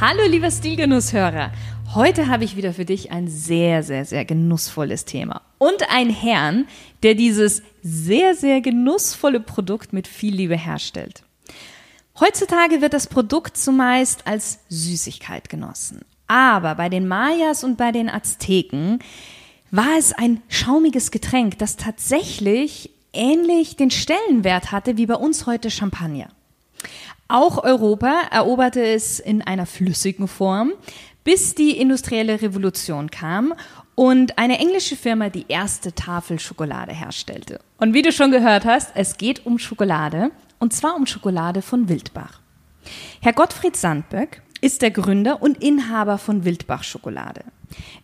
Hallo lieber Stilgenusshörer. Heute habe ich wieder für dich ein sehr, sehr, sehr genussvolles Thema. Und einen Herrn, der dieses sehr, sehr genussvolle Produkt mit viel Liebe herstellt. Heutzutage wird das Produkt zumeist als Süßigkeit genossen. Aber bei den Mayas und bei den Azteken war es ein schaumiges Getränk, das tatsächlich ähnlich den Stellenwert hatte wie bei uns heute Champagner. Auch Europa eroberte es in einer flüssigen Form, bis die industrielle Revolution kam und eine englische Firma die erste Tafel Schokolade herstellte. Und wie du schon gehört hast, es geht um Schokolade und zwar um Schokolade von Wildbach. Herr Gottfried Sandböck ist der Gründer und Inhaber von Wildbach Schokolade.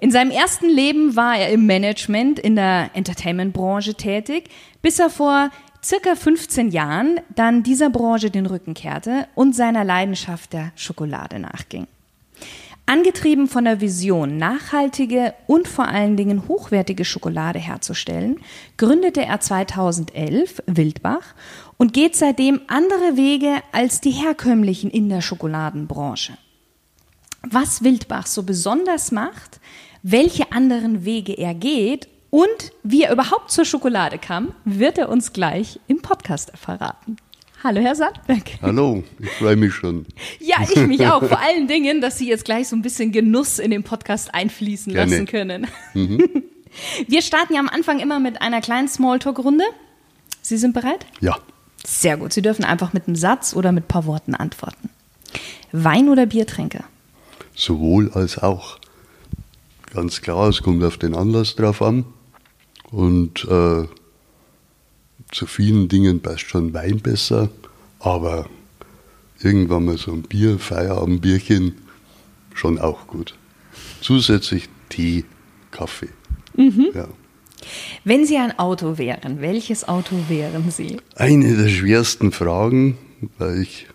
In seinem ersten Leben war er im Management in der Entertainment-Branche tätig, bis er vor circa 15 Jahren dann dieser Branche den Rücken kehrte und seiner Leidenschaft der Schokolade nachging. Angetrieben von der Vision, nachhaltige und vor allen Dingen hochwertige Schokolade herzustellen, gründete er 2011 Wildbach und geht seitdem andere Wege als die herkömmlichen in der Schokoladenbranche. Was Wildbach so besonders macht, welche anderen Wege er geht und wie er überhaupt zur Schokolade kam, wird er uns gleich im Podcast verraten. Hallo, Herr Sandbeck. Hallo, ich freue mich schon. Ja, ich mich auch. Vor allen Dingen, dass Sie jetzt gleich so ein bisschen Genuss in den Podcast einfließen Gerne. lassen können. Mhm. Wir starten ja am Anfang immer mit einer kleinen Smalltalk-Runde. Sie sind bereit? Ja. Sehr gut. Sie dürfen einfach mit einem Satz oder mit ein paar Worten antworten. Wein oder Biertränke? Sowohl als auch. Ganz klar, es kommt auf den Anlass drauf an. Und äh, zu vielen Dingen passt schon Wein besser, aber irgendwann mal so ein Bier, Feierabendbierchen, schon auch gut. Zusätzlich Tee, Kaffee. Mhm. Ja. Wenn Sie ein Auto wären, welches Auto wären Sie? Eine der schwersten Fragen, weil ich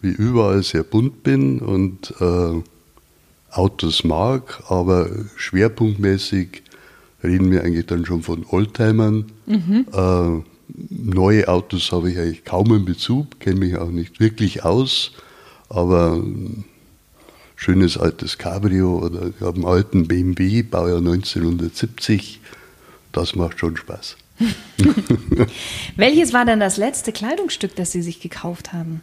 wie überall sehr bunt bin und äh, Autos mag, aber schwerpunktmäßig reden wir eigentlich dann schon von Oldtimern. Mhm. Äh, neue Autos habe ich eigentlich kaum einen Bezug, kenne mich auch nicht wirklich aus, aber ein schönes altes Cabrio oder ich habe einen alten BMW, Baujahr 1970, das macht schon Spaß. Welches war denn das letzte Kleidungsstück, das Sie sich gekauft haben?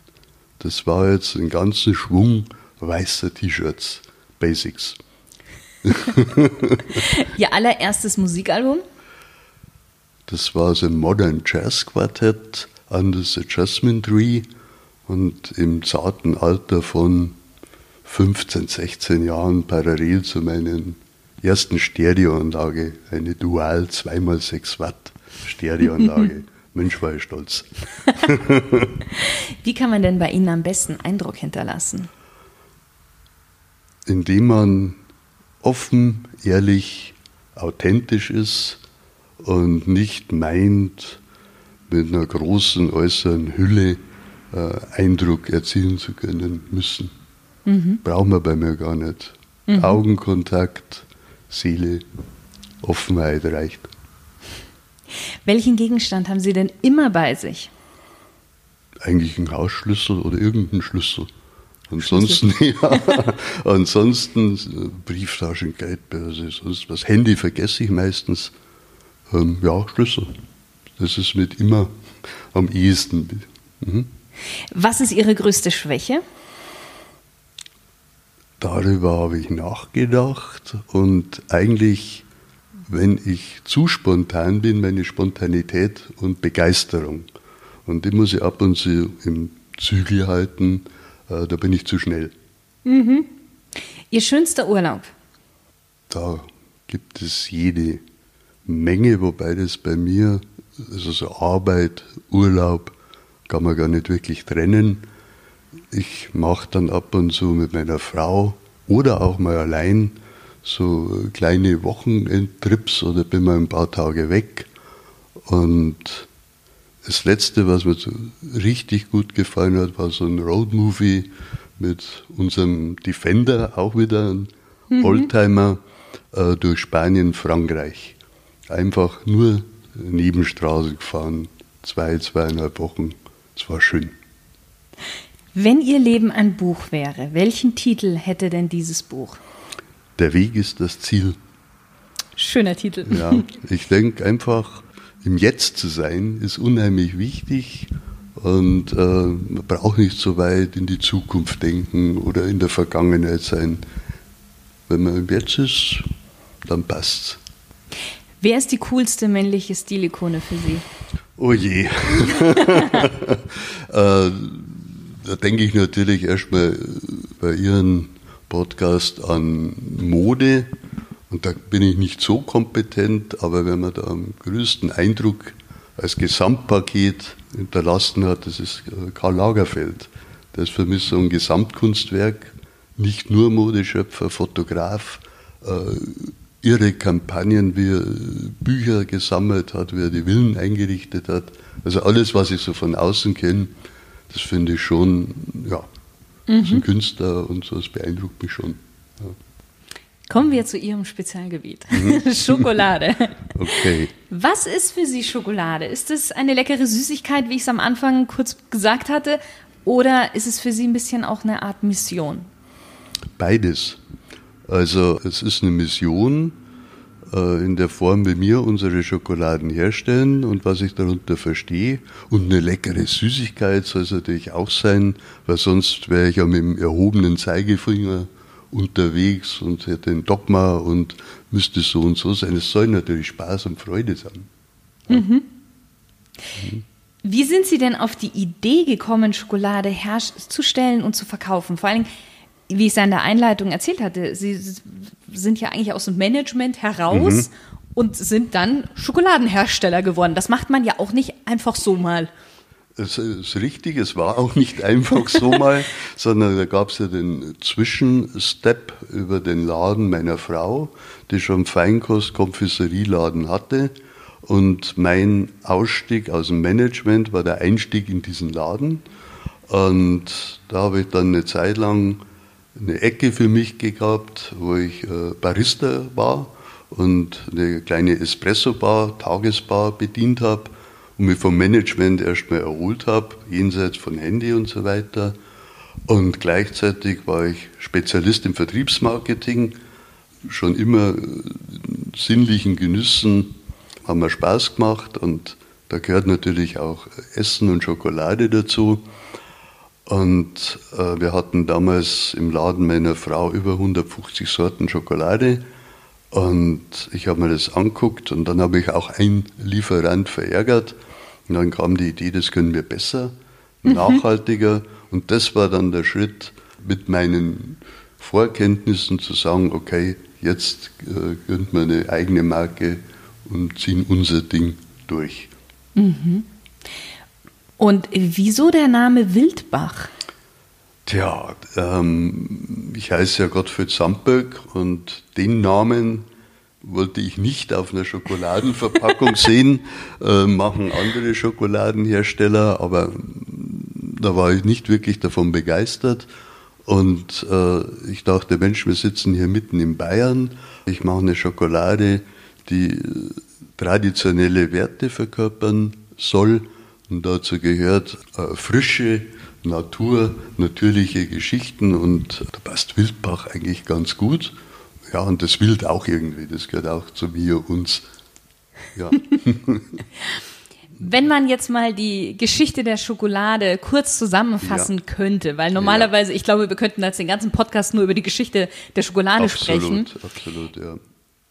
Das war jetzt ein ganzer Schwung weißer T-Shirts, Basics. Ihr allererstes Musikalbum? Das war so ein Modern Jazz Quartett under the Jasmine Tree und im zarten Alter von 15, 16 Jahren parallel zu meiner ersten Stereoanlage, eine Dual 2x6 Watt Stereoanlage. Mensch, war ich stolz. Wie kann man denn bei Ihnen am besten Eindruck hinterlassen? Indem man offen, ehrlich, authentisch ist und nicht meint, mit einer großen äußeren Hülle äh, Eindruck erzielen zu können müssen. Mhm. Brauchen wir bei mir gar nicht. Mhm. Augenkontakt, Seele, Offenheit reicht. Welchen Gegenstand haben Sie denn immer bei sich? Eigentlich ein Hausschlüssel oder irgendein Schlüssel. Ansonsten, ja, ansonsten äh, Brieftaschen, Geldbörse, sonst was. Handy vergesse ich meistens. Ähm, ja, Schlüssel. Das ist mit immer am ehesten. Mhm. Was ist Ihre größte Schwäche? Darüber habe ich nachgedacht und eigentlich, wenn ich zu spontan bin, meine Spontanität und Begeisterung. Und die muss ich ab und zu im Zügel halten da bin ich zu schnell. Mhm. Ihr schönster Urlaub? Da gibt es jede Menge, wobei das bei mir, also so Arbeit, Urlaub, kann man gar nicht wirklich trennen. ich mache dann ab und zu mit meiner Frau oder auch mal allein so kleine Wochenendtrips oder bin mal ein paar Tage weg. Und das letzte, was mir so richtig gut gefallen hat, war so ein Roadmovie mit unserem Defender, auch wieder ein mhm. Oldtimer, äh, durch Spanien, Frankreich. Einfach nur Nebenstraße gefahren, zwei, zweieinhalb Wochen. Es war schön. Wenn Ihr Leben ein Buch wäre, welchen Titel hätte denn dieses Buch? Der Weg ist das Ziel. Schöner Titel. Ja, ich denke einfach, im Jetzt zu sein, ist unheimlich wichtig. Und äh, man braucht nicht so weit in die Zukunft denken oder in der Vergangenheit sein. Wenn man im Jetzt ist, dann passt's. Wer ist die coolste männliche Stilikone für Sie? Oh je. äh, da denke ich natürlich erstmal bei Ihrem Podcast an Mode. Und da bin ich nicht so kompetent, aber wenn man da am größten Eindruck als Gesamtpaket hinterlassen hat, das ist äh, Karl Lagerfeld. Das ist für mich so ein Gesamtkunstwerk, nicht nur Modeschöpfer, Fotograf, äh, irre Kampagnen, wie er Bücher gesammelt hat, wie er die Villen eingerichtet hat. Also alles, was ich so von außen kenne, das finde ich schon, ja, mhm. ist ein Künstler und so, das beeindruckt mich schon. Ja. Kommen wir zu Ihrem Spezialgebiet. Mhm. Schokolade. Okay. Was ist für Sie Schokolade? Ist es eine leckere Süßigkeit, wie ich es am Anfang kurz gesagt hatte? Oder ist es für Sie ein bisschen auch eine Art Mission? Beides. Also es ist eine Mission äh, in der Form, wie wir unsere Schokoladen herstellen und was ich darunter verstehe. Und eine leckere Süßigkeit soll es natürlich auch sein, weil sonst wäre ich ja mit dem erhobenen Zeigefinger unterwegs und hätte ein Dogma und müsste so und so sein. Es soll natürlich Spaß und Freude sein. Mhm. Mhm. Wie sind Sie denn auf die Idee gekommen, Schokolade herzustellen und zu verkaufen? Vor allem, wie ich es in der Einleitung erzählt hatte, Sie sind ja eigentlich aus dem Management heraus mhm. und sind dann Schokoladenhersteller geworden. Das macht man ja auch nicht einfach so mal. Das ist richtig, es war auch nicht einfach so mal, sondern da gab es ja den Zwischenstep über den Laden meiner Frau, die schon Feinkost-Konfiserieladen hatte. Und mein Ausstieg aus dem Management war der Einstieg in diesen Laden. Und da habe ich dann eine Zeit lang eine Ecke für mich gehabt, wo ich äh, Barista war und eine kleine Espresso-Bar, Tagesbar bedient habe und mich vom Management erstmal erholt habe, jenseits von Handy und so weiter. Und gleichzeitig war ich Spezialist im Vertriebsmarketing, schon immer äh, sinnlichen Genüssen haben mir Spaß gemacht und da gehört natürlich auch Essen und Schokolade dazu. Und äh, wir hatten damals im Laden meiner Frau über 150 Sorten Schokolade. Und ich habe mir das anguckt und dann habe ich auch einen Lieferant verärgert und dann kam die Idee, das können wir besser, mhm. nachhaltiger. Und das war dann der Schritt mit meinen Vorkenntnissen zu sagen, okay, jetzt äh, gründen wir eine eigene Marke und ziehen unser Ding durch. Mhm. Und wieso der Name Wildbach? Tja, ähm, ich heiße ja Gottfried Sandberg und den Namen wollte ich nicht auf einer Schokoladenverpackung sehen, äh, machen andere Schokoladenhersteller, aber da war ich nicht wirklich davon begeistert. Und äh, ich dachte, Mensch, wir sitzen hier mitten in Bayern. Ich mache eine Schokolade, die traditionelle Werte verkörpern soll. Und dazu gehört äh, Frische, Natur, natürliche Geschichten. Und da passt Wildbach eigentlich ganz gut. Ja, und das Wild auch irgendwie, das gehört auch zu mir, uns. Ja. Wenn man jetzt mal die Geschichte der Schokolade kurz zusammenfassen ja. könnte, weil normalerweise, ja. ich glaube, wir könnten jetzt den ganzen Podcast nur über die Geschichte der Schokolade absolut, sprechen. Absolut, ja.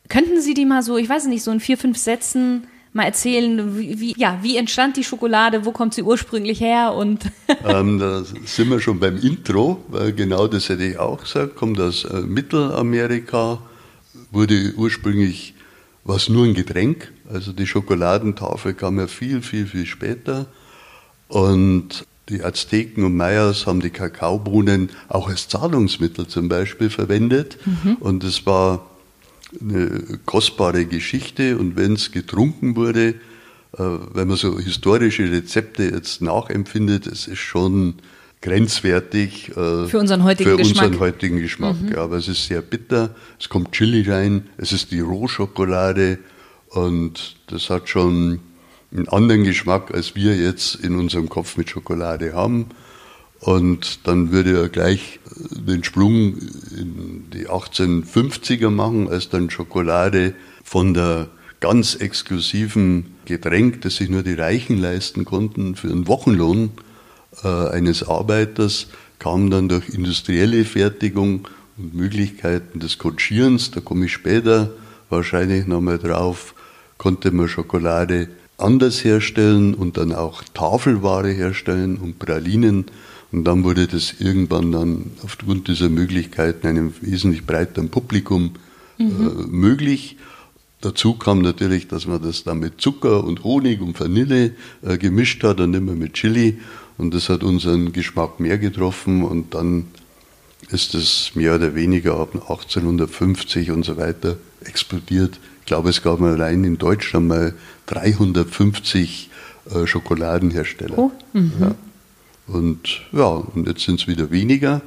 Könnten Sie die mal so, ich weiß nicht, so in vier, fünf Sätzen mal erzählen, wie, wie, ja, wie entstand die Schokolade, wo kommt sie ursprünglich her und ähm, da sind wir schon beim Intro, weil genau das hätte ich auch gesagt, kommt aus äh, Mittelamerika, wurde ursprünglich was nur ein Getränk, also die Schokoladentafel kam ja viel, viel, viel später und Die Azteken und Mayas haben die Kakaobohnen auch als Zahlungsmittel zum Beispiel verwendet. Mhm. Und es war eine kostbare Geschichte. Und wenn es getrunken wurde, äh, wenn man so historische Rezepte jetzt nachempfindet, es ist schon grenzwertig äh, für unseren heutigen für Geschmack. Unseren heutigen Geschmack mhm. ja, aber es ist sehr bitter, es kommt Chili rein, es ist die Rohschokolade und das hat schon einen anderen Geschmack, als wir jetzt in unserem Kopf mit Schokolade haben. Und dann würde er gleich den Sprung in die 1850er machen, als dann Schokolade von der ganz exklusiven Getränk, das sich nur die Reichen leisten konnten, für einen Wochenlohn äh, eines Arbeiters kam dann durch industrielle Fertigung und Möglichkeiten des Kotschierens, da komme ich später wahrscheinlich nochmal drauf, konnte man Schokolade anders herstellen und dann auch Tafelware herstellen und Pralinen. Und dann wurde das irgendwann dann aufgrund dieser Möglichkeiten einem wesentlich breiteren Publikum mhm. äh, möglich. Dazu kam natürlich, dass man das dann mit Zucker und Honig und Vanille äh, gemischt hat und immer mit Chili. Und das hat unseren Geschmack mehr getroffen und dann ist es mehr oder weniger ab 1850 und so weiter explodiert. Ich glaube, es gab allein in Deutschland mal 350 äh, Schokoladenhersteller. Oh, mhm. ja. Und ja, und jetzt sind es wieder weniger.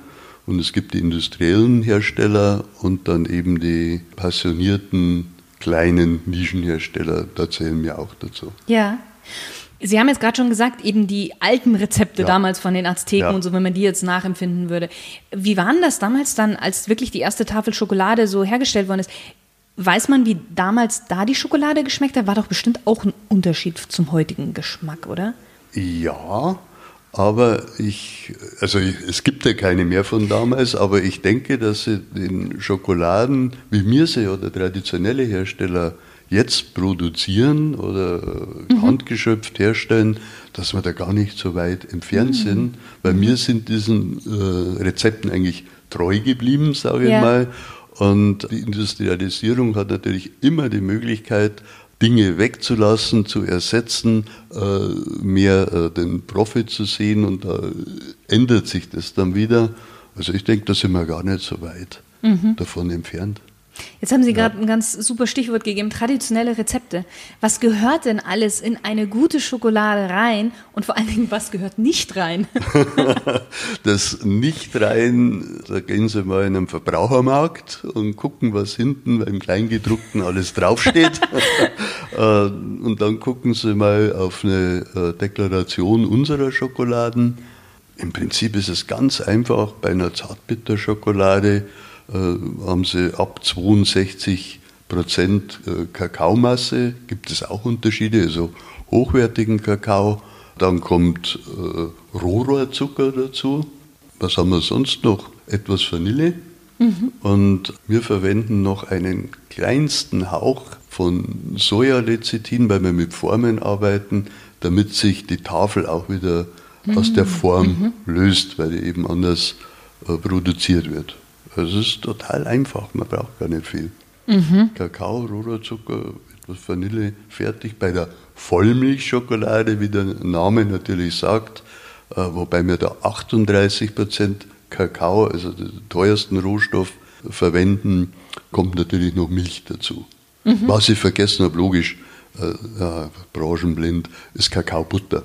Und es gibt die industriellen Hersteller und dann eben die passionierten kleinen Nischenhersteller. Da zählen wir auch dazu. Ja. Sie haben jetzt gerade schon gesagt, eben die alten Rezepte ja. damals von den Azteken ja. und so, wenn man die jetzt nachempfinden würde. Wie waren das damals dann, als wirklich die erste Tafel Schokolade so hergestellt worden ist? Weiß man, wie damals da die Schokolade geschmeckt hat? War doch bestimmt auch ein Unterschied zum heutigen Geschmack, oder? Ja, aber ich, also es gibt ja keine mehr von damals, aber ich denke, dass sie den Schokoladen, wie mir sie oder traditionelle Hersteller jetzt produzieren oder mhm. handgeschöpft herstellen, dass wir da gar nicht so weit entfernt mhm. sind, weil wir sind diesen äh, Rezepten eigentlich treu geblieben, sage ich ja. mal. Und die Industrialisierung hat natürlich immer die Möglichkeit, Dinge wegzulassen, zu ersetzen, äh, mehr äh, den Profit zu sehen und da ändert sich das dann wieder. Also ich denke, da sind wir gar nicht so weit mhm. davon entfernt. Jetzt haben Sie gerade ja. ein ganz super Stichwort gegeben, traditionelle Rezepte. Was gehört denn alles in eine gute Schokolade rein und vor allen Dingen, was gehört nicht rein? das nicht rein, da gehen Sie mal in einen Verbrauchermarkt und gucken, was hinten beim Kleingedruckten alles draufsteht. Äh, und dann gucken Sie mal auf eine äh, Deklaration unserer Schokoladen. Im Prinzip ist es ganz einfach bei einer Zartbitterschokolade äh, haben sie ab 62 Prozent äh, Kakaomasse, gibt es auch Unterschiede, also hochwertigen Kakao. Dann kommt äh, Rohrzucker dazu. Was haben wir sonst noch? Etwas Vanille. Mhm. Und wir verwenden noch einen kleinsten Hauch von Sojalecithin, weil wir mit Formen arbeiten, damit sich die Tafel auch wieder mhm. aus der Form mhm. löst, weil die eben anders äh, produziert wird. Es ist total einfach, man braucht gar nicht viel. Mhm. Kakao, Rohrzucker, etwas Vanille, fertig. Bei der Vollmilchschokolade, wie der Name natürlich sagt, äh, wobei wir da 38% Kakao, also den teuersten Rohstoff, verwenden, kommt natürlich noch Milch dazu. Mhm. Was ich vergessen habe, logisch, äh, ja, branchenblind, ist Kakaobutter.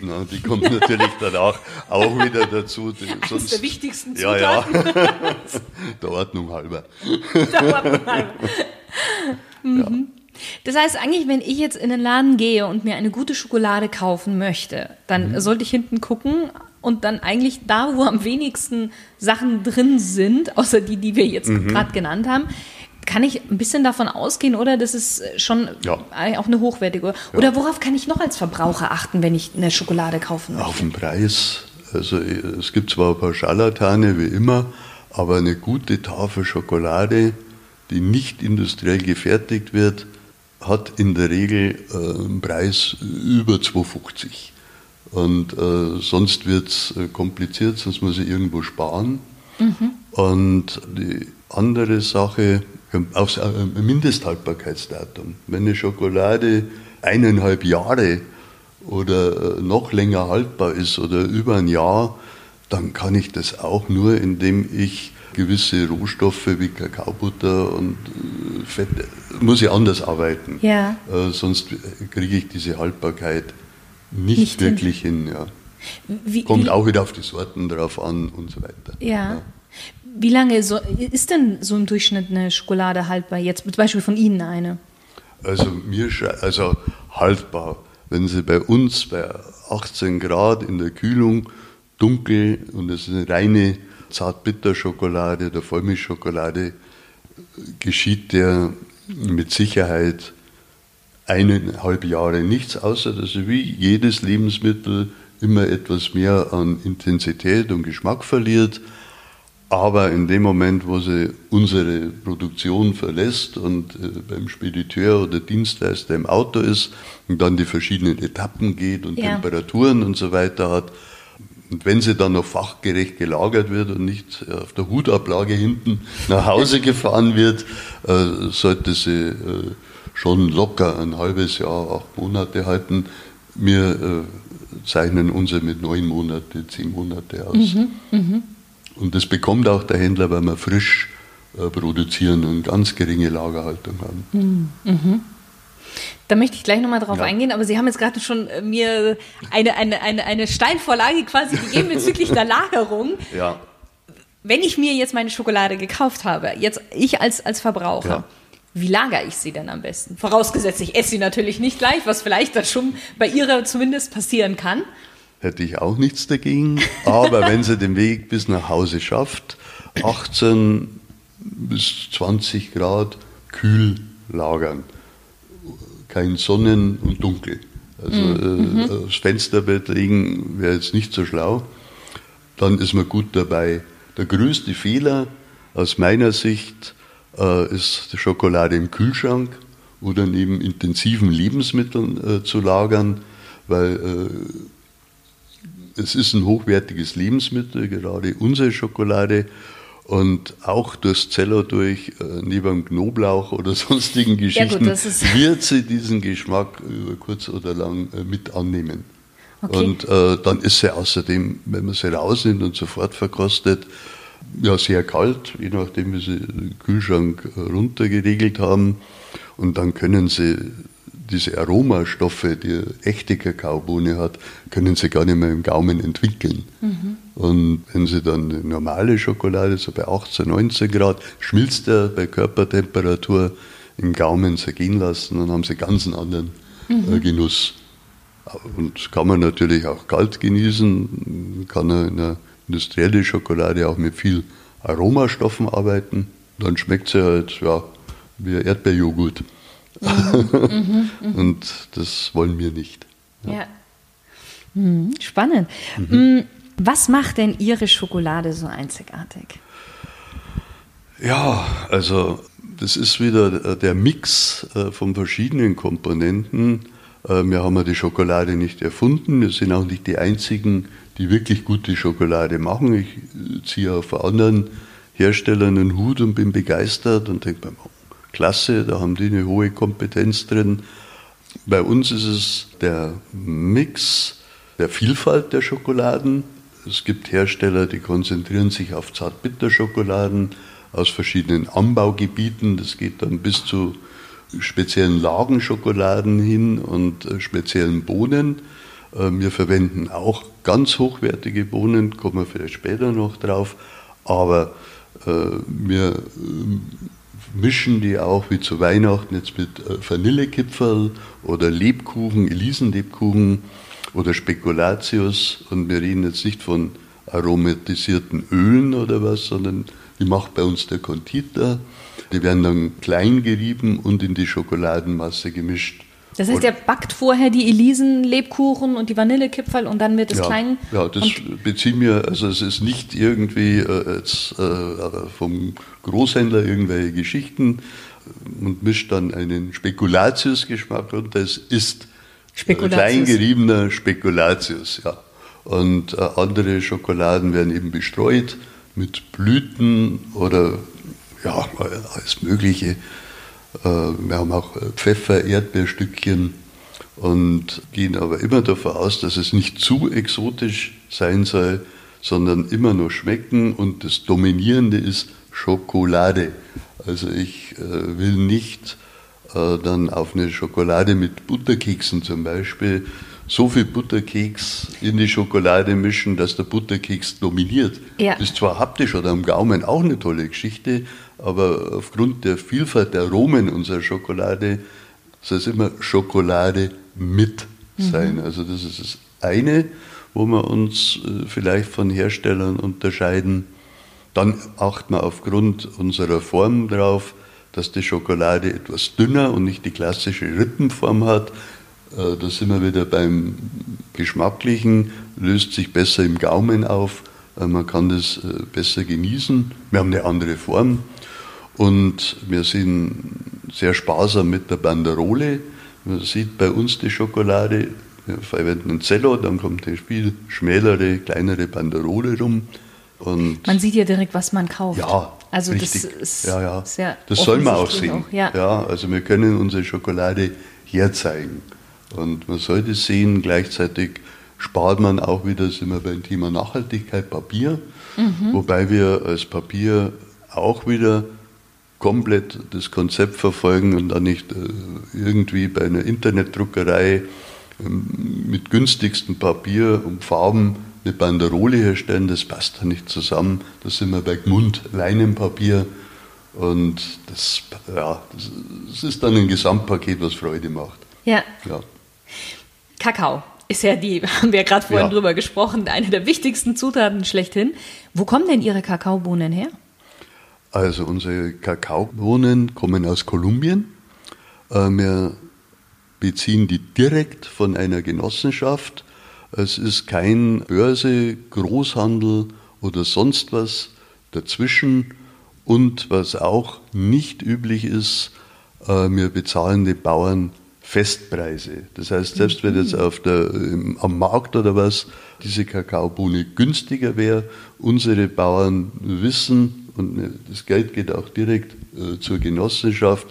Na, die kommt natürlich danach auch wieder dazu. Das ist der wichtigsten Zutaten. Ja, ja. der Ordnung halber. Der Ordnung halber. Mhm. Ja. Das heißt eigentlich, wenn ich jetzt in den Laden gehe und mir eine gute Schokolade kaufen möchte, dann mhm. sollte ich hinten gucken und dann eigentlich da, wo am wenigsten Sachen drin sind, außer die, die wir jetzt mhm. gerade genannt haben, kann ich ein bisschen davon ausgehen, oder? Das ist schon ja. auch eine hochwertige. Oder ja. worauf kann ich noch als Verbraucher achten, wenn ich eine Schokolade kaufen möchte? Auf den Preis. Also es gibt zwar ein paar Scharlatane wie immer, aber eine gute Tafel Schokolade, die nicht industriell gefertigt wird, hat in der Regel äh, einen Preis über 2,50. Und äh, sonst wird es äh, kompliziert, sonst muss ich irgendwo sparen. Mhm. Und die andere Sache, aufs Mindesthaltbarkeitsdatum. Wenn eine Schokolade eineinhalb Jahre oder äh, noch länger haltbar ist oder über ein Jahr, dann kann ich das auch nur, indem ich gewisse Rohstoffe wie Kakaobutter und äh, Fett, muss ich anders arbeiten. Ja. Äh, sonst kriege ich diese Haltbarkeit nicht, Nicht hin. wirklich hin. ja. Wie, Kommt wie, auch wieder auf die Sorten drauf an und so weiter. Ja. Wie lange so, ist denn so im Durchschnitt eine Schokolade haltbar? Jetzt zum Beispiel von Ihnen eine. Also mir also haltbar. Wenn sie bei uns bei 18 Grad in der Kühlung dunkel und es ist eine reine Zartbitterschokolade oder Vollmilchschokolade, geschieht der mit Sicherheit eineinhalb Jahre nichts, außer dass er wie jedes Lebensmittel immer etwas mehr an Intensität und Geschmack verliert. Aber in dem Moment, wo sie unsere Produktion verlässt und äh, beim Spediteur oder Dienstleister im Auto ist und dann die verschiedenen Etappen geht und Ja. Temperaturen und so weiter hat, und wenn sie dann noch fachgerecht gelagert wird und nicht auf der Hutablage hinten nach Hause gefahren wird, äh, sollte sie äh, schon locker ein halbes Jahr, acht Monate halten. Wir zeichnen unsere mit neun Monate, zehn Monate aus. Und das bekommt auch der Händler, weil wir frisch äh, produzieren und ganz geringe Lagerhaltung haben. Da möchte ich gleich nochmal drauf Ja. eingehen, aber Sie haben jetzt gerade schon äh, mir eine, eine, eine, eine Steilvorlage quasi gegeben bezüglich der Lagerung. Ja. Wenn ich mir jetzt meine Schokolade gekauft habe, jetzt ich als, als Verbraucher, Ja. wie lagere ich sie denn am besten? Vorausgesetzt, ich esse sie natürlich nicht gleich, was vielleicht dann schon bei Ihrer zumindest passieren kann. Hätte ich auch nichts dagegen. Aber wenn sie den Weg bis nach Hause schafft, 18 bis 20 Grad kühl lagern. Kein Sonnen und Dunkel. Also äh, aufs Fensterbett legen wäre jetzt nicht so schlau. Dann ist man gut dabei. Der größte Fehler aus meiner Sicht äh, ist die Schokolade im Kühlschrank oder neben intensiven Lebensmitteln äh, zu lagern, weil äh, es ist ein hochwertiges Lebensmittel, gerade unsere Schokolade. Und auch durchs Zeller durch, äh, neben Knoblauch oder sonstigen Ja, gut, Geschichten, das ist- wird sie diesen Geschmack über kurz oder lang äh, mit annehmen. Okay. Und äh, dann ist sie außerdem, wenn man sie rausnimmt und sofort verkostet, ja sehr kalt, je nachdem, wie sie den Kühlschrank äh, runtergeregelt haben. Und dann können sie diese Aromastoffe, die eine echte Kakaobohne hat, können sie gar nicht mehr im Gaumen entwickeln. Und wenn sie dann eine normale Schokolade, so bei 18, 19 Grad, schmilzt er bei Körpertemperatur im Gaumen zergehen lassen, dann haben sie ganz einen anderen äh, Genuss. Und kann man natürlich auch kalt genießen, kann er in der industrielle Schokolade auch mit viel Aromastoffen arbeiten. Dann schmeckt sie halt ja, wie Erdbeerjoghurt. Und das wollen wir nicht. Ja. Hm, spannend. Hm, Was macht denn Ihre Schokolade so einzigartig? Ja, also das ist wieder der Mix äh, von verschiedenen Komponenten. Äh, Wir haben ja die Schokolade nicht erfunden. Wir sind auch nicht die Einzigen, die wirklich gute Schokolade machen. Ich äh, ziehe auf anderen Herstellern einen Hut und bin begeistert und denke mir, klasse, da haben die eine hohe Kompetenz drin. Bei uns ist es der Mix der Vielfalt der Schokoladen. Es gibt Hersteller, die konzentrieren sich auf Zartbitterschokoladen aus verschiedenen Anbaugebieten. Das geht dann bis zu speziellen Lagenschokoladen hin und äh, speziellen Bohnen. Äh, Wir verwenden auch ganz hochwertige Bohnen, kommen wir vielleicht später noch drauf. Aber äh, wir äh, mischen die auch wie zu Weihnachten jetzt mit äh, Vanillekipferl oder Lebkuchen, Elisenlebkuchen oder Spekulatius. Und wir reden jetzt nicht von aromatisierten Ölen oder was, sondern die macht bei uns der Konditor. Die werden dann klein gerieben und in die Schokoladenmasse gemischt. Das heißt, Und- der backt vorher die Elisen-Lebkuchen und die Vanillekipferl und dann wird es ja, klein. Ja, das beziehen wir, also es ist nicht irgendwie äh, jetzt, äh, vom Großhändler irgendwelche Geschichten und mischt dann einen Spekulatius-Geschmack und das ist Spekulatius. klein geriebener Spekulatius, ja. Und äh, andere Schokoladen werden eben bestreut mit Blüten oder ja, alles Mögliche. Äh, wir haben auch Pfeffer, Erdbeerstückchen und gehen aber immer davon aus, dass es nicht zu exotisch sein soll, sondern immer nur schmecken und das Dominierende ist Schokolade. Also ich äh, will nicht äh, dann auf eine Schokolade mit Butterkeksen zum Beispiel so viel Butterkeks in die Schokolade mischen, dass der Butterkeks dominiert. Ja. Ist zwar haptisch oder am Gaumen auch eine tolle Geschichte, aber aufgrund der Vielfalt der Aromen unserer Schokolade soll es immer Schokolade mit sein. Mhm. Also das ist das eine, wo wir uns äh, vielleicht von Herstellern unterscheiden. Dann achten wir aufgrund unserer Form darauf, dass die Schokolade etwas dünner und nicht die klassische Rippenform hat. Äh, da sind wir wieder beim Geschmacklichen, löst sich besser im Gaumen auf, äh, man kann das besser genießen. Wir haben eine andere Form und wir sind sehr sparsam mit der Banderole. Man sieht bei uns die Schokolade, wir verwenden ein Zello, dann kommt eine viel schmälere, kleinere Banderole rum. Und man sieht ja direkt, was man kauft. Ja, also richtig. das ist ja, ja. sehr Das soll man auch sehen. Auch, ja. ja, also wir können unsere Schokolade herzeigen. Und man sollte sehen, gleichzeitig spart man auch wieder, sind wir beim Thema Nachhaltigkeit, Papier. Mhm. Wobei wir als Papier auch wieder komplett das Konzept verfolgen und dann nicht äh, irgendwie bei einer Internetdruckerei ähm, mit günstigstem Papier und Farben eine Banderole herstellen, das passt da nicht zusammen. Da sind wir bei Gmund, Leinenpapier und das, ja, das ist dann ein Gesamtpaket, was Freude macht. Ja. ja. Kakao ist ja die, haben wir ja gerade vorhin ja. drüber gesprochen, eine der wichtigsten Zutaten schlechthin. Wo kommen denn Ihre Kakaobohnen her? Also unsere Kakaobohnen kommen aus Kolumbien. Äh, wir beziehen die direkt von einer Genossenschaft. Es ist kein Börse, Großhandel oder sonst was dazwischen. Und was auch nicht üblich ist, äh, wir bezahlen die Bauern Festpreise. Das heißt, selbst wenn jetzt auf der, am Markt oder was diese Kakaobohne günstiger wäre, unsere Bauern wissen, und das Geld geht auch direkt äh, zur Genossenschaft,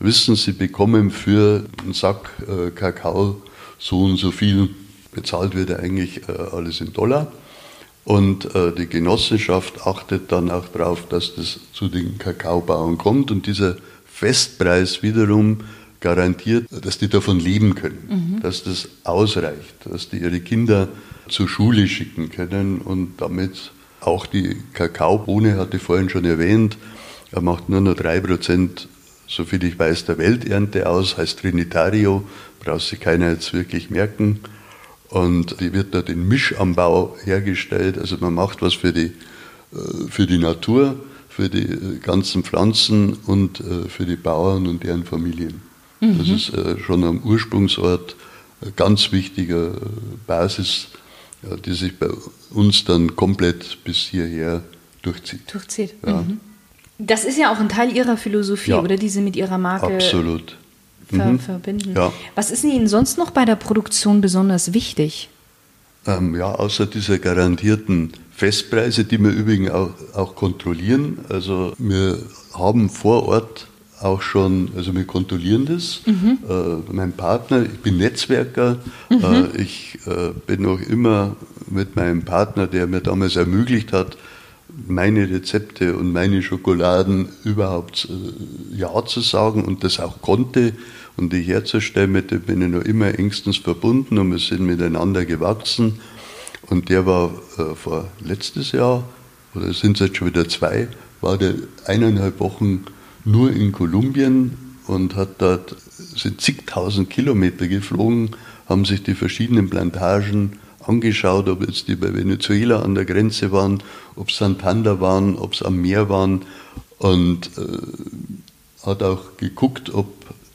wissen, sie bekommen für einen Sack äh, Kakao so und so viel, bezahlt wird eigentlich äh, alles in Dollar. Und äh, die Genossenschaft achtet dann auch darauf, dass das zu den Kakaobauern kommt und dieser Festpreis wiederum garantiert, dass die davon leben können, mhm. dass das ausreicht, dass die ihre Kinder zur Schule schicken können und damit auch die Kakaobohne, hatte ich vorhin schon erwähnt, er macht nur noch 3%, soviel ich weiß, der Welternte aus, heißt Trinitario, braucht sich keiner jetzt wirklich merken. Und die wird dort in Mischanbau hergestellt, also man macht was für die, äh, für die Natur, für die äh, ganzen Pflanzen und äh, für die Bauern und deren Familien. Mhm. Das ist schon am Ursprungsort eine ganz wichtige Basis ja, die sich bei uns dann komplett bis hierher durchzieht. Durchzieht. Ja. Mhm. Das ist ja auch ein Teil Ihrer Philosophie, ja. oder die Sie mit Ihrer Marke Absolut. Ver mhm. verbinden. Ja. Was ist Ihnen sonst noch bei der Produktion besonders wichtig? Ähm, ja, außer dieser garantierten Festpreise, die wir übrigens auch, auch kontrollieren. Also wir haben vor Ort auch schon, also wir kontrollieren das. Mhm. Äh, mein Partner, ich bin Netzwerker, mhm. äh, ich äh, bin auch immer mit meinem Partner, der mir damals ermöglicht hat, meine Rezepte und meine Schokoladen überhaupt äh, Ja zu sagen und das auch konnte und die herzustellen, mit dem bin ich noch immer engstens verbunden und wir sind miteinander gewachsen. Und der war äh, vor letztes Jahr, oder sind es jetzt schon wieder zwei, war der eineinhalb Wochen nur in Kolumbien und hat dort sind zigtausend Kilometer geflogen, haben sich die verschiedenen Plantagen angeschaut, ob jetzt die bei Venezuela an der Grenze waren, ob es Santander waren, ob es am Meer waren und äh, hat auch geguckt, ob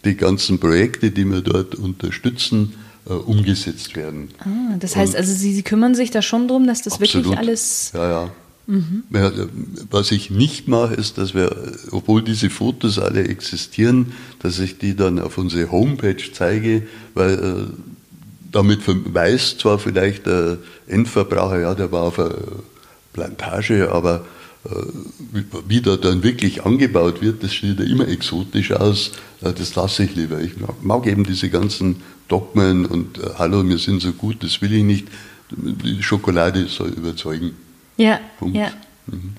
die ganzen Projekte, die wir dort unterstützen, äh, umgesetzt werden. Ah, das heißt und also, Sie, Sie, kümmern sich da schon darum, dass das absolut, wirklich alles. Ja, ja. Mhm. Was ich nicht mache, ist, dass wir, obwohl diese Fotos alle existieren, dass ich die dann auf unsere Homepage zeige, weil äh, damit weiß zwar vielleicht der Endverbraucher, ja, der war auf einer Plantage, aber wie da dann wirklich angebaut wird, das sieht ja immer exotisch aus. Das lasse ich lieber. Ich mag eben diese ganzen Dogmen und Hallo, wir sind so gut, das will ich nicht. Die Schokolade soll überzeugen. Ja. Punkt. ja. Mhm.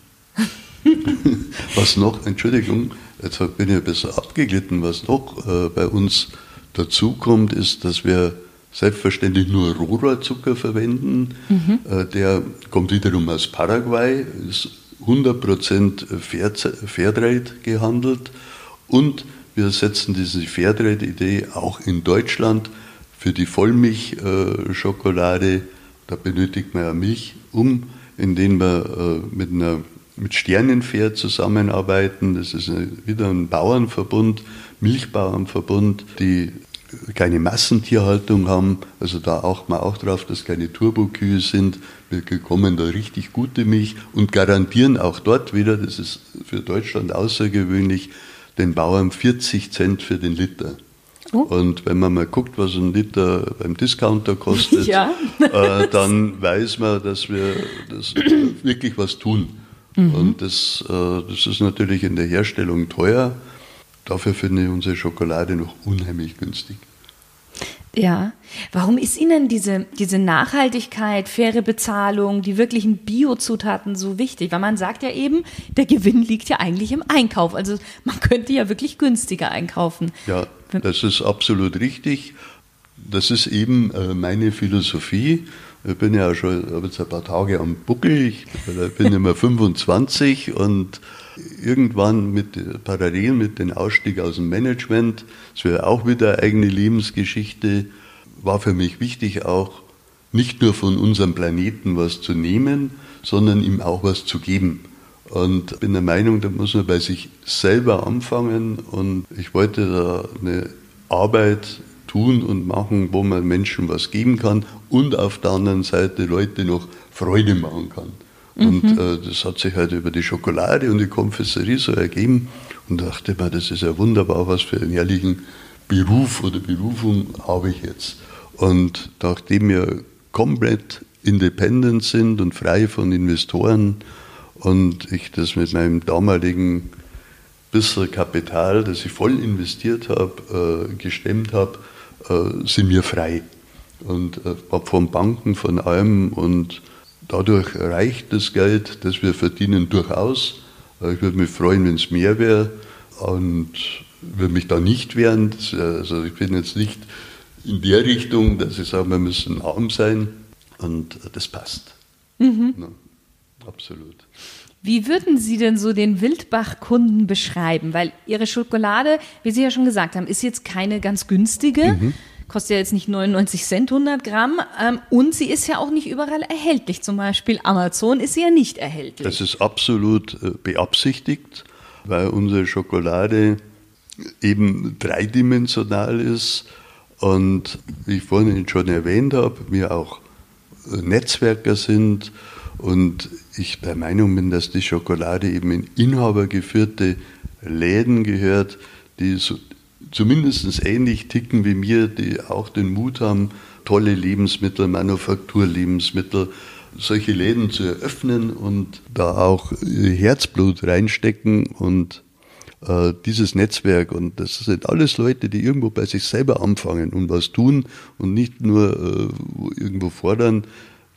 was noch, Entschuldigung, jetzt bin ich ein bisschen abgeglitten, was noch äh, bei uns dazukommt, ist, dass wir selbstverständlich nur Rohrzucker verwenden. Mhm. Äh, der kommt wiederum aus Paraguay, ist 100% Fair, Fairtrade gehandelt und wir setzen diese Fairtrade-Idee auch in Deutschland für die Vollmilchschokolade, da benötigt man ja Milch, um, indem wir äh, mit einer mit Sternenfair zusammenarbeiten. Das ist wieder ein Bauernverbund, Milchbauernverbund, die keine Massentierhaltung haben. Also da achten wir auch darauf, dass keine Turbokühe sind. Wir bekommen da richtig gute Milch und garantieren auch dort wieder, das ist für Deutschland außergewöhnlich, den Bauern 40 Cent für den Liter. Und wenn man mal guckt, was ein Liter beim Discounter kostet, ja. äh, dann weiß man, dass wir das wirklich was tun. Mhm. Und das, äh, das ist natürlich in der Herstellung teuer. Dafür finde ich unsere Schokolade noch unheimlich günstig. Ja, warum ist Ihnen diese, diese Nachhaltigkeit, faire Bezahlung, die wirklichen Biozutaten so wichtig? Weil man sagt ja eben, der Gewinn liegt ja eigentlich im Einkauf. Also man könnte ja wirklich günstiger einkaufen. Ja, das ist absolut richtig. Das ist eben äh, meine Philosophie. Ich bin ja schon jetzt ein paar Tage am Buckel, ich bin immer 25 und irgendwann mit, parallel mit dem Ausstieg aus dem Management, das wäre auch wieder eine eigene Lebensgeschichte, war für mich wichtig auch nicht nur von unserem Planeten was zu nehmen, sondern ihm auch was zu geben. Und bin der Meinung, da muss man bei sich selber anfangen und ich wollte da eine Arbeit tun und machen, wo man Menschen was geben kann und auf der anderen Seite Leute noch Freude machen kann. Und mhm. äh, das hat sich halt über die Schokolade und die Konfessorie so ergeben und dachte mir, das ist ja wunderbar, was für einen herrlichen Beruf oder Berufung habe ich jetzt. Und nachdem wir komplett independent sind und frei von Investoren und ich das mit meinem damaligen bisschen Kapital, das ich voll investiert habe, äh, gestemmt habe, äh, sind wir frei. Und äh, von Banken, von allem. Und dadurch reicht das Geld, das wir verdienen, durchaus. Äh, ich würde mich freuen, wenn es mehr wäre. Und würde mich da nicht wehren. Also ich bin jetzt nicht in der Richtung, dass ich sage, wir müssen arm sein. Und das passt. Mhm. Ja, absolut. Wie würden Sie denn so den Wildbach-Kunden beschreiben? Weil Ihre Schokolade, wie Sie ja schon gesagt haben, ist jetzt keine ganz günstige. Mhm. Kostet ja jetzt nicht 99 Cent 100 Gramm. Ähm, und sie ist ja auch nicht überall erhältlich. Zum Beispiel Amazon ist sie ja nicht erhältlich. Das ist absolut äh, beabsichtigt, weil unsere Schokolade eben dreidimensional ist. Und wie ich vorhin schon erwähnt habe, wir auch äh, Netzwerker sind und ich der Meinung bin, dass die Schokolade eben in inhabergeführte Läden gehört, die so, zumindest ähnlich ticken wie mir, die auch den Mut haben, tolle Lebensmittel, Manufakturlebensmittel, solche Läden zu eröffnen und da auch Herzblut reinstecken und äh, dieses Netzwerk. Und das sind alles Leute, die irgendwo bei sich selber anfangen und was tun und nicht nur äh, irgendwo fordern.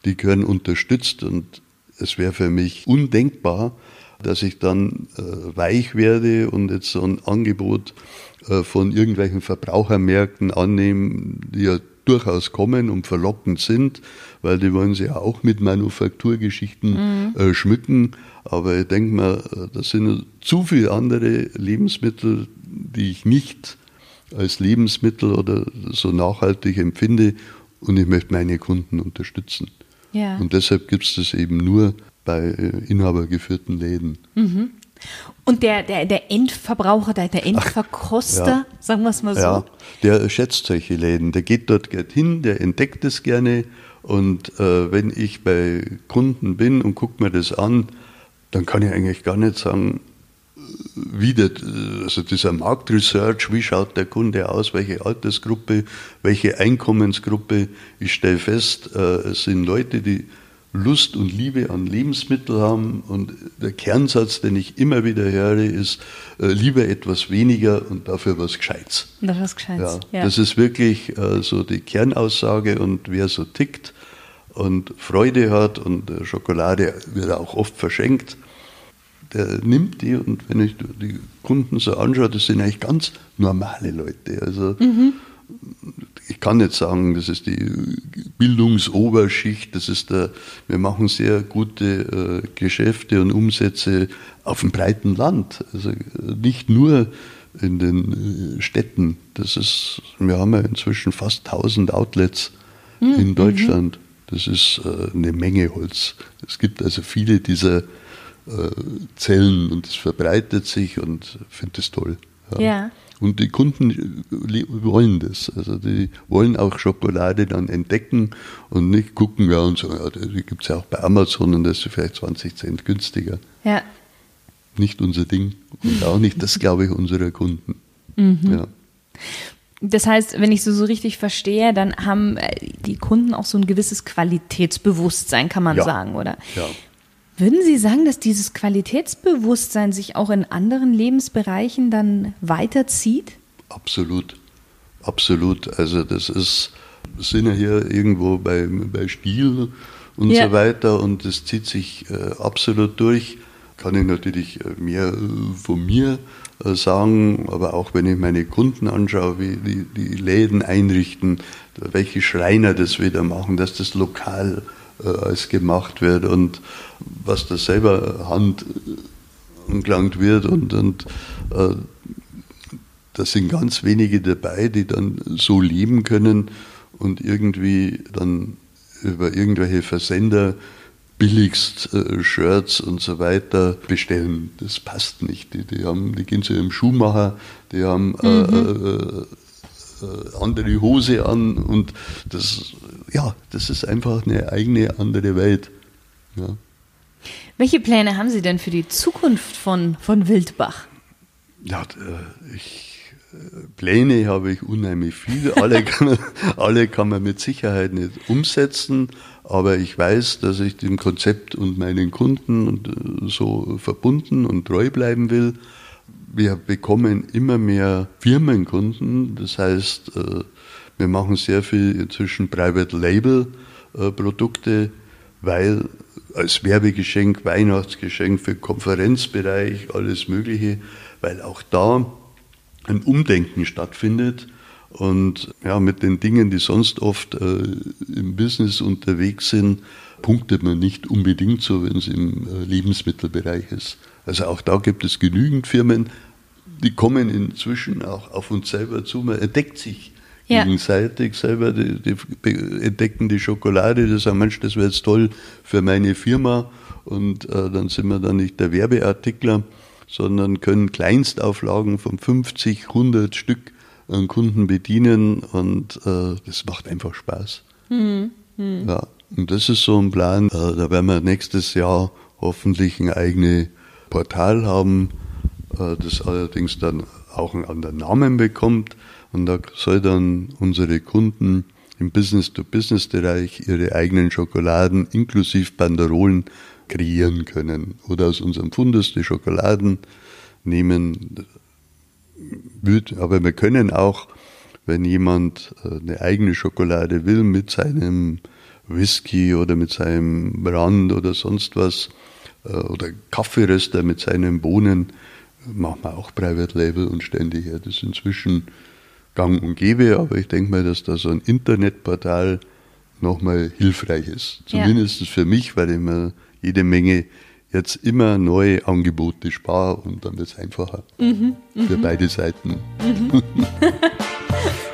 Die gehören unterstützt und es wäre für mich undenkbar, dass ich dann äh, weich werde und jetzt so ein Angebot von irgendwelchen Verbrauchermärkten annehme, die ja durchaus kommen und verlockend sind, weil die wollen sich auch mit Manufakturgeschichten mhm. äh, schmücken. Aber ich denke mal, äh, das sind zu viele andere Lebensmittel, die ich nicht als Lebensmittel oder so nachhaltig empfinde und ich möchte meine Kunden unterstützen. Ja. Und deshalb gibt es das eben nur bei äh, inhabergeführten Läden. Mhm. Und der, der, der Endverbraucher, der, der Endverkoster, Ach, ja. sagen wir es mal so. Ja, der schätzt solche Läden. Der geht dort hin, der entdeckt es gerne. Und äh, wenn ich bei Kunden bin und gucke mir das an, dann kann ich eigentlich gar nicht sagen, wie der, also dieser Marktresearch, wie schaut der Kunde aus, welche Altersgruppe, welche Einkommensgruppe. Ich stelle fest, äh, es sind Leute, die Lust und Liebe an Lebensmittel haben. Und der Kernsatz, den ich immer wieder höre, ist äh, lieber etwas weniger und dafür was Gescheites. Das was Gescheites. Ja, ja. Das ist wirklich äh, so die Kernaussage und wer so tickt und Freude hat und äh, Schokolade wird auch oft verschenkt, der nimmt die und wenn ich die Kunden so anschaue, das sind eigentlich ganz normale Leute. Also mhm ich kann nicht sagen, das ist die Bildungsoberschicht, das ist der, wir machen sehr gute äh, Geschäfte und Umsätze auf dem breiten Land, also nicht nur in den äh, Städten. Das ist, wir haben ja inzwischen fast 1000 Outlets mhm. in Deutschland. Das ist äh, eine Menge Holz. Es gibt also viele dieser äh, Zellen und es verbreitet sich und ich finde das toll. ja. ja. Und die Kunden wollen das. Also die wollen auch Schokolade dann entdecken und nicht gucken, ja, und so, ja, die gibt es ja auch bei Amazon und das ist vielleicht 20 Cent günstiger. Ja. Nicht unser Ding und auch nicht das, glaube ich, unserer Kunden. Mhm. Ja. Das heißt, wenn ich so, so richtig verstehe, dann haben äh, die Kunden auch so ein gewisses Qualitätsbewusstsein, kann man ja. sagen, oder? Ja. Würden Sie sagen, dass dieses Qualitätsbewusstsein sich auch in anderen Lebensbereichen dann weiterzieht? Absolut, absolut. Also das ist, sind ja hier irgendwo bei, bei Stil und ja. so weiter und das zieht sich äh, absolut durch. Kann ich natürlich äh, mehr von mir äh, sagen, aber auch wenn ich meine Kunden anschaue, wie die, die Läden einrichten, welche Schreiner das wieder machen, dass das lokal äh, als gemacht wird und was da selber Hand angelangt wird und, und äh, da sind ganz wenige dabei, die dann so leben können und irgendwie dann über irgendwelche Versender billigst äh, Shirts und so weiter bestellen. Das passt nicht. Die, die, haben, die gehen zu ihrem Schuhmacher, die haben äh, mhm. Äh, andere Hose an und das, ja, das ist einfach eine eigene andere Welt. Ja. Welche Pläne haben Sie denn für die Zukunft von, von Wildbach? Ja, äh, ich, äh, Pläne habe ich unheimlich viele. Alle kann, alle kann man mit Sicherheit nicht umsetzen, aber ich weiß, dass ich dem Konzept und meinen Kunden so verbunden und treu bleiben will wir bekommen immer mehr Firmenkunden. Das heißt, äh, wir machen sehr viel inzwischen Private Label äh, Produkte, weil als Werbegeschenk, Weihnachtsgeschenk für Konferenzbereich, alles Mögliche, weil auch da ein Umdenken stattfindet. Und ja, mit den Dingen, die sonst oft äh, im Business unterwegs sind, punktet man nicht unbedingt so, wenn es im äh, Lebensmittelbereich ist. Also auch da gibt es genügend Firmen, die kommen inzwischen auch auf uns selber zu. Man entdeckt sich ja. gegenseitig selber, die, die, entdecken die Schokolade, die sagen, Mensch, das wäre jetzt toll für meine Firma. Und äh, dann sind wir dann nicht der Werbeartikler, sondern können Kleinstauflagen von 50, 100 Stück an Kunden bedienen und äh, das macht einfach Spaß. Mhm. Mhm. Ja, und das ist so ein Plan. Äh, da werden wir nächstes Jahr hoffentlich ein eigenes Portal haben, äh, das allerdings dann auch einen anderen Namen bekommt. Und da soll dann unsere Kunden im Business-to-Business-Bereich ihre eigenen Schokoladen inklusive Banderolen kreieren können. Oder aus unserem Fundus die Schokoladen nehmen. Aber wir können auch, wenn jemand äh, eine eigene Schokolade will, mit seinem Whisky oder mit seinem Brand oder sonst was, oder Kaffeeröster mit seinen Bohnen, machen wir auch Private Label und ständig her. Das ist inzwischen gang und gäbe, aber ich denke mal, dass da so ein Internetportal nochmal hilfreich ist. Zumindest ja. für mich, weil ich mir jede Menge jetzt immer neue Angebote spare und dann wird es einfacher. Mhm, für mhm. beide Seiten. Mhm.